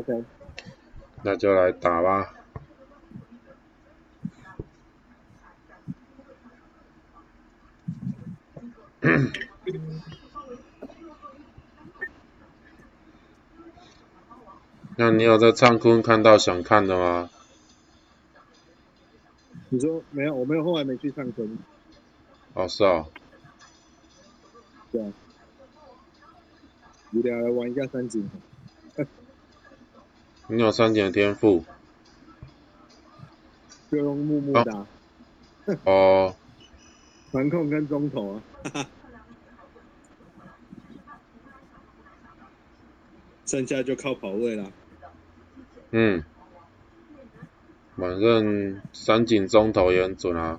OK，那就来打吧。那你有在灿坤看到想看的吗？你说没有？我没有，后来没去上坑。哦，是哦。对啊。无聊来玩一下三井。你有三井的天赋。就用木木打。哦。传控跟中投啊。剩下就靠跑位了。嗯，反正三井中投也很准啊。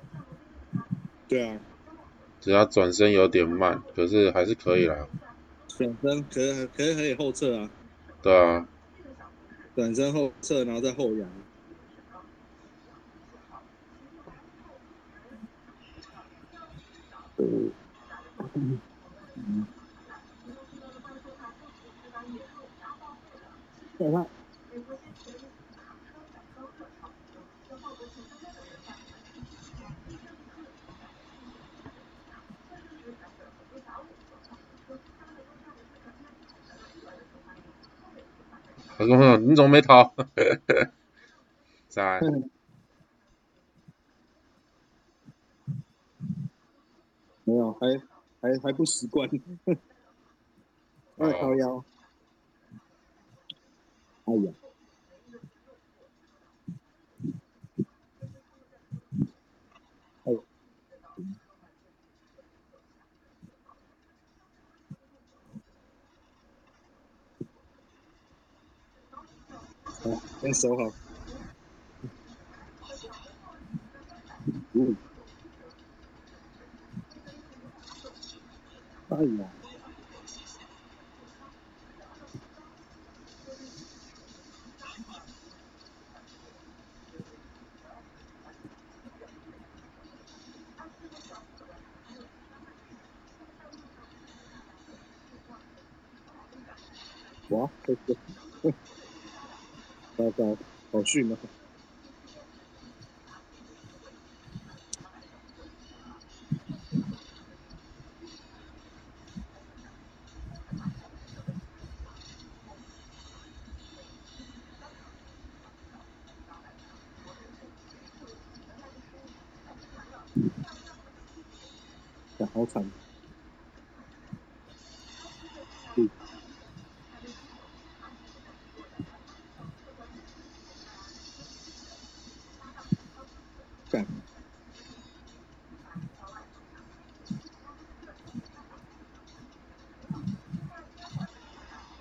对啊。只要转身有点慢，可是还是可以啦。转身可以可以可以后撤啊。对啊。转身后撤，然后再后仰。再看。我 说你怎么没逃？在。没有，还还还不习惯。二幺幺。哎呀。先守好。嗯。哎呀。哇，这个，糟糕，好逊啊！好惨。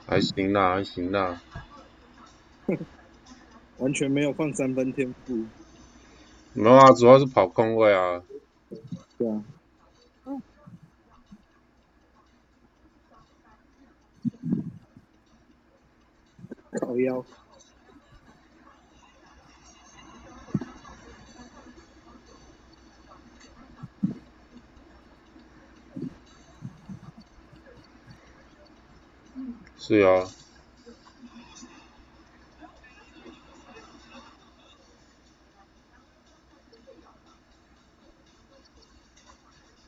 还行啦，还行啦。完全没有放三分天赋。没有啊，主要是跑空位啊。对啊。靠腰。是啊。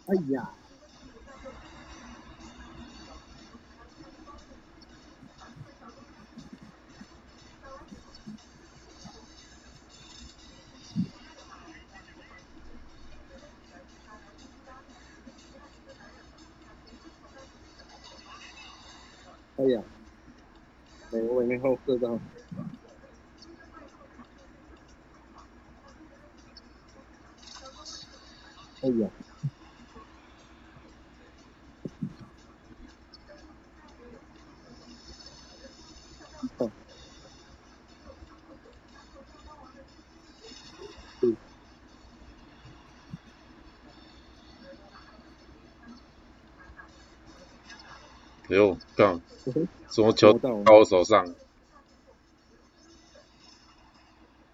哎呀！哎呦，干！什么球到我手上？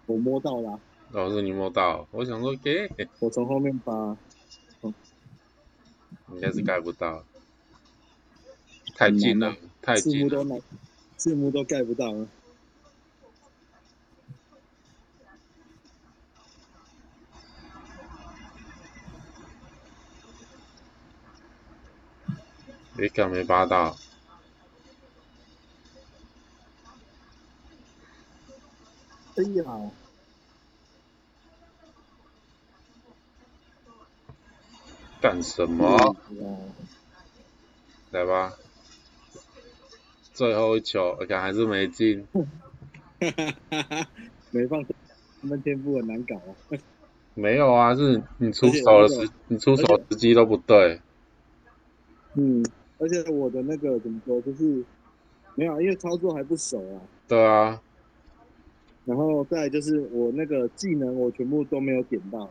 我摸到了。哦，师你摸到，我想说给。我从后面扒。应该是盖不到。太近了，太近了。字幕都盖不到。别敢没扒到。哎呀，干什么？嗯来吧，最后一球，我看还是没进。哈哈哈哈，没放他们天赋很难搞啊。没有啊，是你出手的时，你出手的时机都不对。嗯，而且我的那个怎么说，就是没有啊，因为操作还不熟啊。对啊，然后再来就是我那个技能我全部都没有点到，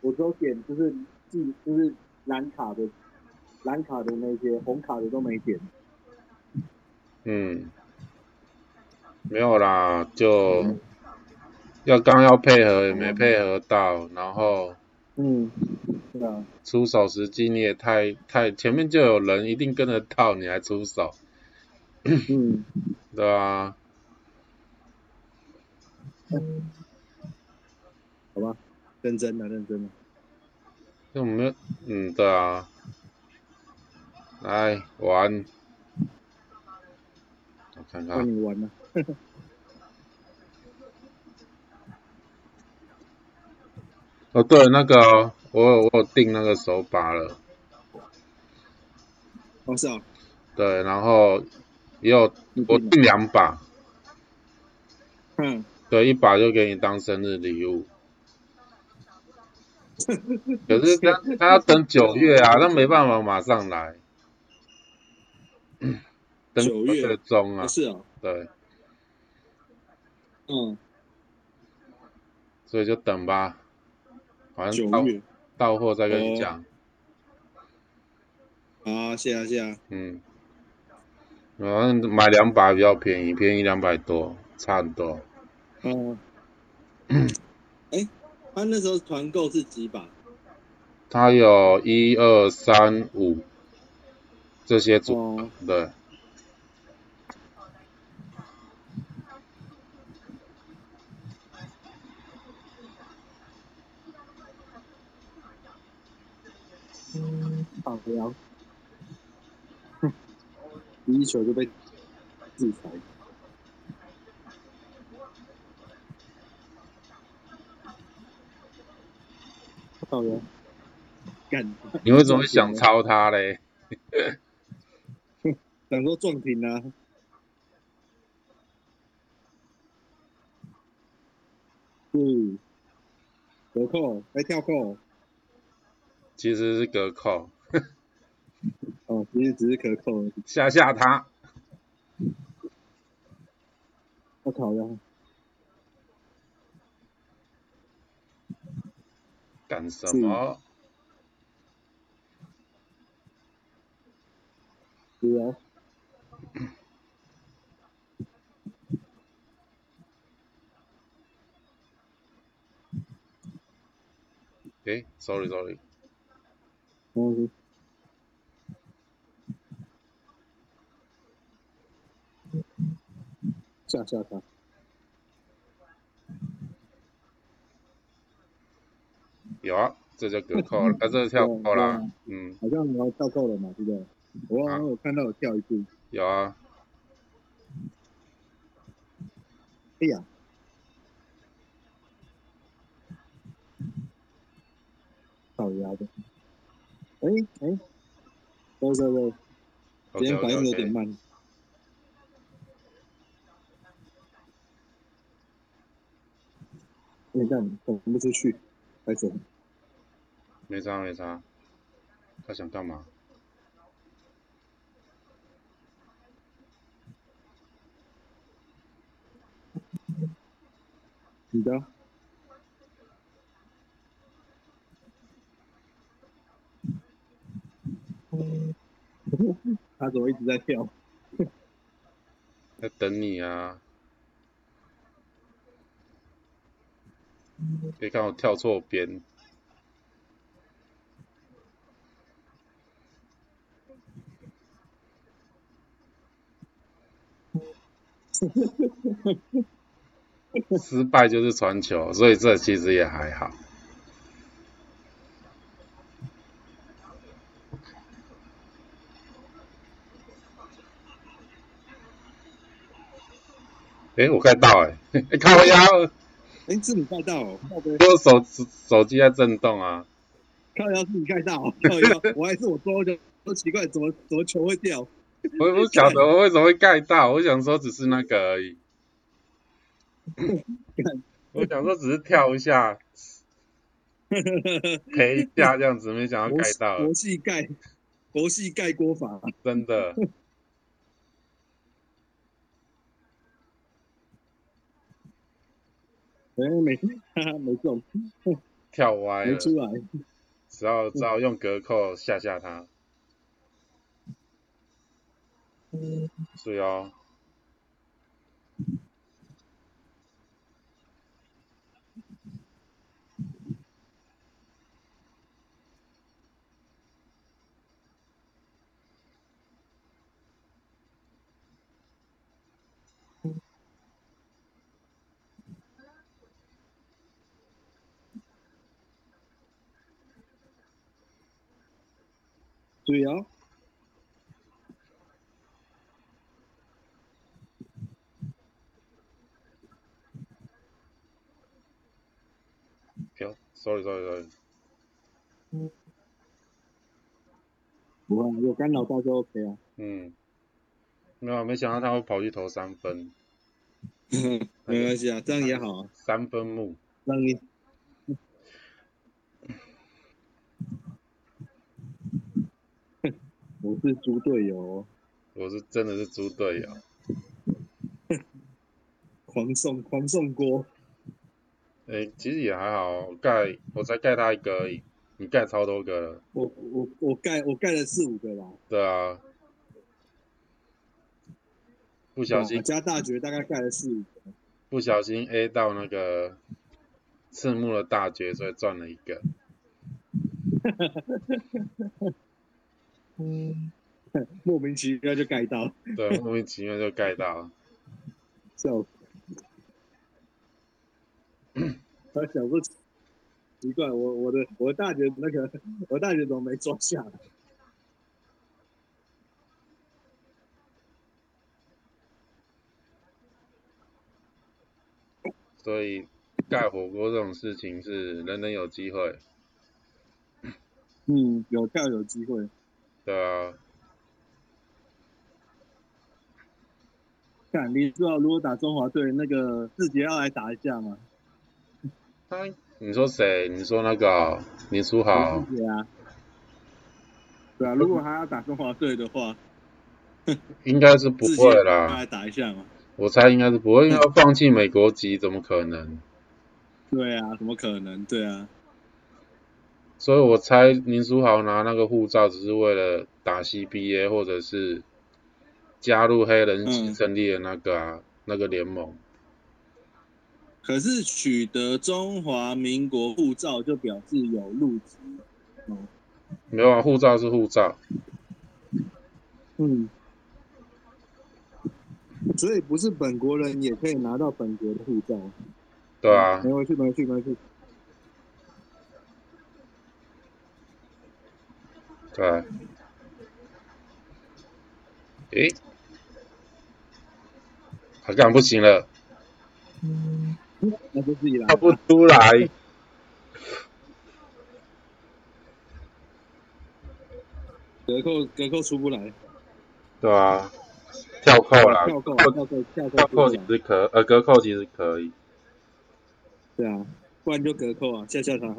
我只有点就是技就是蓝卡的蓝卡的那些红卡的都没点。嗯，没有啦，就要刚要配合也没配合到，然后嗯，对啊，出手时机你也太太前面就有人一定跟得到，你还出手，嗯，对啊，好吧，认真的认真的，那我们嗯对啊，来玩，我看换看，你玩了。哦对，那个哦我有我有订那个手把了，哦，是哦，对，然后也有我你订两把，嗯，对，一把就给你当生日礼物。可是他他要等九月啊，那没办法马上来，等九月中啊哦，是啊，对，嗯，所以就等吧，反正九月到货再跟你哦。讲，啊，谢啊谢啊，嗯，反正买两把比较便宜，便宜两百多，差很多。嗯，哎，他那时候团购是几把？他有一二三五这些组，哦，对，好聊，哼，第一球就被制裁。好聊，干！你为什么想抄他嘞？想说撞停啊？嗯，隔扣还跳扣，其实是隔扣，哦，其实只是可扣而已。吓吓他。我靠呀！干什么？是啊，诶 s o r r y sorry，嗯，下下他，有啊，这就隔扣了，啊，这就跳扣啦对啊，嗯，好像你要跳扣了嘛，对不对？我好像有看到有跳一次，有啊，哎呀，好牙的，哎哎，对对对，今天反应有点你看，走不出去，还走。没差没差，他想干嘛？你的，他怎么一直在跳？在等你啊！别看我跳错边。失败就是传球所以这其实也还好。哎我快到了哎看我一哎，是你盖到我手手机在震动啊，看一下是你盖到哦，我还是我抓就都奇怪，怎么怎么球会掉？我不晓得我为什么会盖到，我想说只是那个而已，我想说只是跳一下，陪一下这样子，没想到盖到了国，系盖国系盖锅法，真的。哎没哈哈 没中，跳歪了，没出来，只好只好用隔扣吓吓他。是哦，注意哦，哟，sorry sorry sorry，不会啊，有干扰到就 OK 啊，嗯，没有，没想到他会跑去投三分，没关系啊，这样也好啊，三分木，让你。我是猪队友哦，我是真的是猪队友。狂送狂送锅，诶、其实也还好，我盖我才盖他一个而已，你盖超多个了。我我我盖我盖了四五个啦，对啊，不小心我加大绝大概盖了四五个，不小心 A 到那个赤木的大绝，所以赚了一个。莫名其妙就盖到，对，莫名其妙就盖到了。笑死。他想说奇怪，我我的我大姐那个我大姐怎么没抓下来？所以盖火锅这种事情是人人有机会。嗯，有票有机会。对啊，看，你知道如果打中华队，那个志杰要来打一下吗？他你说谁？你说那个哦林书豪？志杰啊，对啊，如果他要打中华队的话，应该是不会啦，要来打一下嘛？我猜应该是不会，因为要放弃美国籍，怎么可能？对啊，怎么可能？对啊，所以我猜林书豪拿那个护照只是为了打 CBA 或者是加入黑人嗯成立的那个啊、那个联盟。可是取得中华民国护照就表示有入籍。哦，没有啊，护照是护照，嗯，所以不是本国人也可以拿到本国的护照。对啊没，回去，没回去，没回去。对啊。诶，好像不行了，那就自己来他。不出来。隔扣，隔扣出不来。对啊，跳扣啦，跳扣，跳跳扣，跳跳扣其扣出不来。实可，呃，隔扣其实可以。对啊，不然就隔扣啊，吓吓他。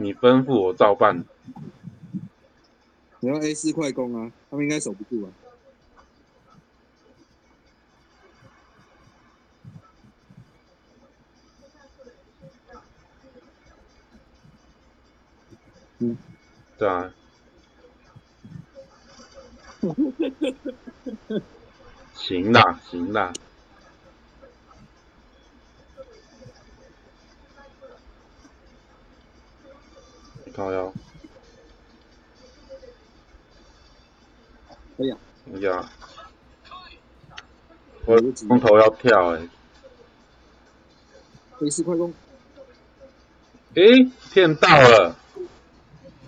你吩咐我照办。你要 A 四快攻啊，他们应该守不住啊。嗯对啊。行啦，行啦。哎呀，我空头要跳哎、A 四快攻，诶，骗到了，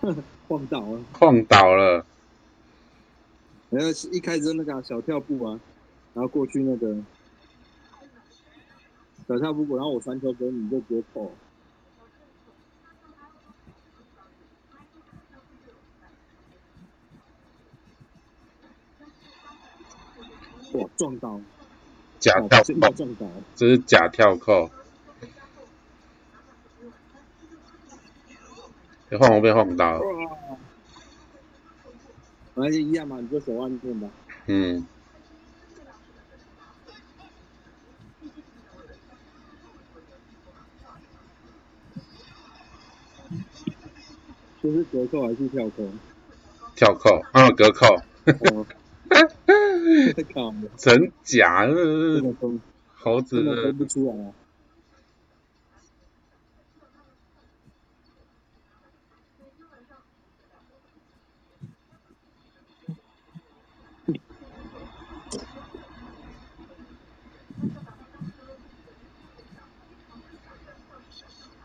晃倒了！晃倒了。然后一开始就那个啊小跳步啊，然后过去那个小跳步过，然后我传球给你，你就直接扣。哇，撞到！假跳扣，撞到！这是假跳扣。别晃我被晃到了，哇！反正就一样嘛，你就手腕面吧。嗯，这是隔扣还是跳扣？跳扣，啊，隔扣！真假，的分猴子的分不出来啊！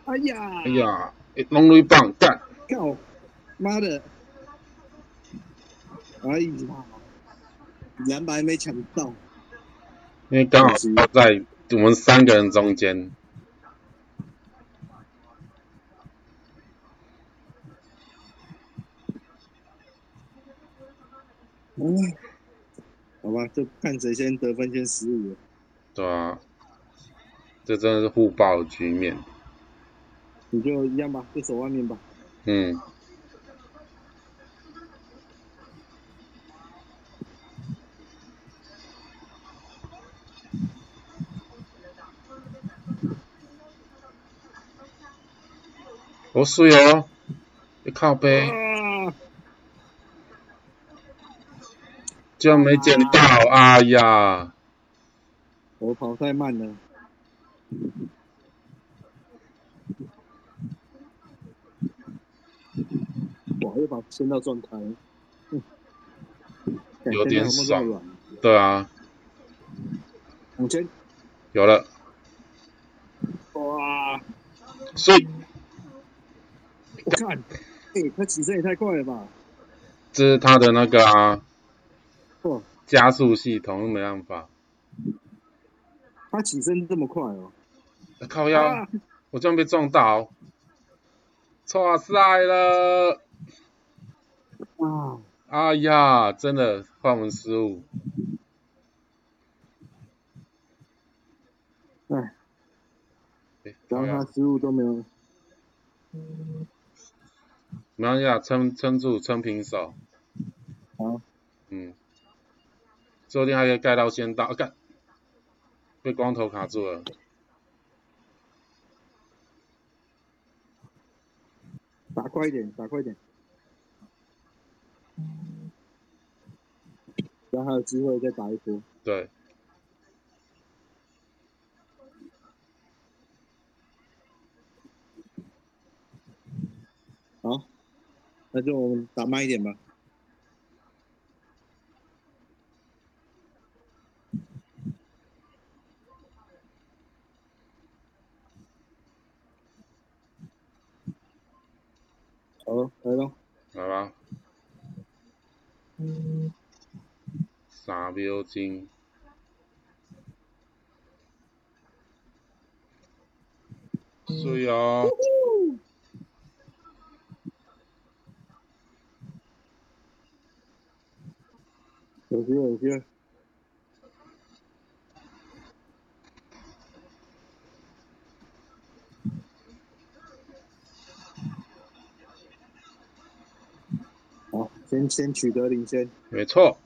哎呀！哎呀，龙 lui 棒干，靠！妈的！哎呀！篮板还没抢到，因为刚好是在我们三个人中间，嗯，好吧，就看谁先得分先失误。对啊，这真的是互爆的局面，你就一样吧，就守外面吧。嗯，好水哦，你靠背，啊！居然没捡到，哎呀，我跑太慢了。哇，又把升到状态了。嗯 感有点现在有没有这么对啊，软？五千。有了，哇！所以我看，哎、他起身也太快了吧！这是他的那个啊哦，加速系统，没办法，他起身这么快哦！靠腰。啊！我居然被撞到，错赛了！啊！哎呀，真的换文失误，哎，诶靠腰然后他失误都没有。没关系啊，撑撑住，撑平手，好，嗯，说不定还可以盖到先到，啊干，被光头卡住了，打快一点，打快一点。然后还有机会再打一波。对，好，那就我们打慢一点吧。好了，来咯。来吧，三秒钟，水哦，有机会，有机。好，先先取得领先。没错，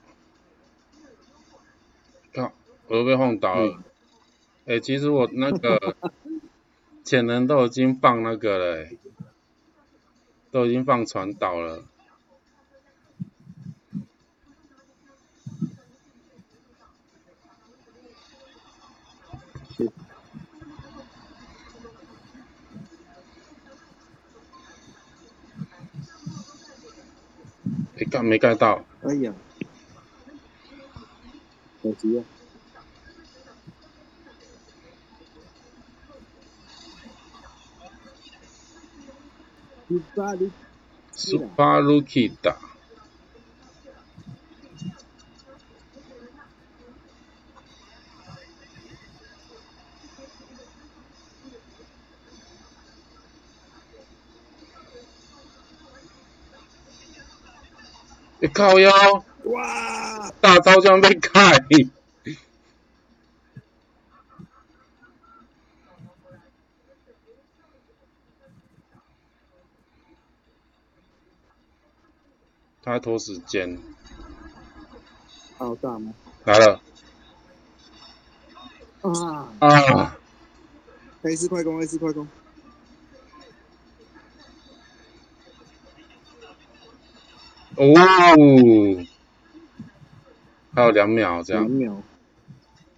看，我又被晃倒了。哎、其实我那个潜能都已经放那个了、欸，都已经放传导了。哎、盖没盖到？哎呀，可惜了。你把你 Super Rookie 靠腰，哇！大招居然被盖。他在拖时间，好大吗？来了啊啊！！A 四快攻，A 四快攻。哦，还有两秒这样，两秒。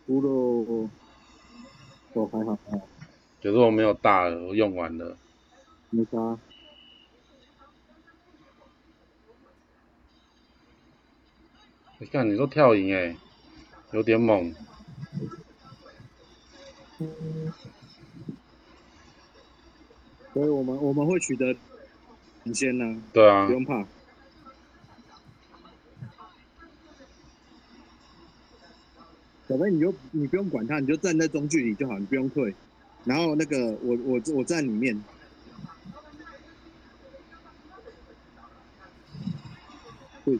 输了。哦，还好还好，可是我没有大了，我用完了。没杀。你看，你都跳赢哎，有点猛。所以我们我们会取得领先呢、对啊不，用怕。小飞，你就你不用管他，你就站在中距离就好，你不用退。然后那个我我我站里面，对，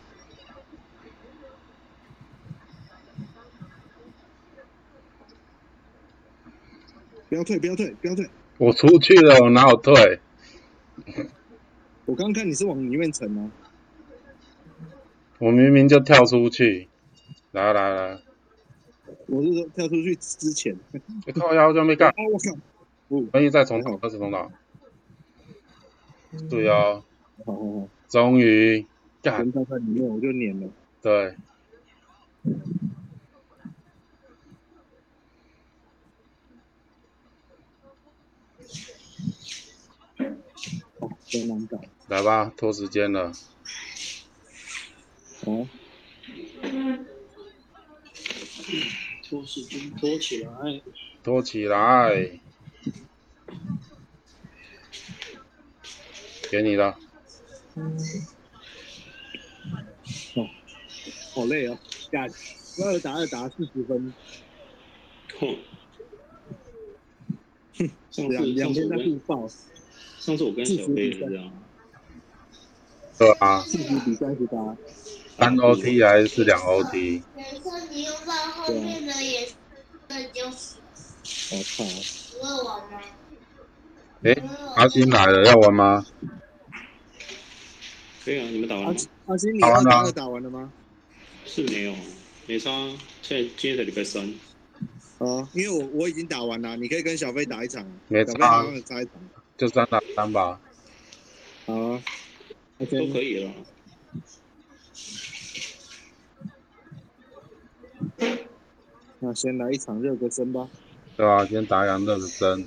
不要退，不要退，不要退。我出去了，我哪有退？我刚刚看你是往里面沉吗，我明明就跳出去。来来来，我是说跳出去之前。你靠腰就没啊干，！我靠！哦，可以再重打二十重打。对啊，好好好，终于干人在里面我就撵了。对，哦，真难搞。来吧，拖时间了。哦，拖时间拖起来，拖起来，给你了。好累哦，干，二打二打四十分，哼。上两次两边在上次我跟互爆，上次我跟小飞也是这样，对啊，四十比三十八。三 OT 还是两 OT？等一下你用到后面的也是，那就是我操！不会玩吗？诶，阿星来了，要玩吗？可以啊，你们打完阿了？阿星，你打完了二打完了吗？是没有，没差。现在今天才礼拜三，啊，因为我我已经打完了，你可以跟小飞打一场，没差，像差一场。就三打三吧。好啊都可以了。那先来一场热个身吧。对啊，先打两热个身。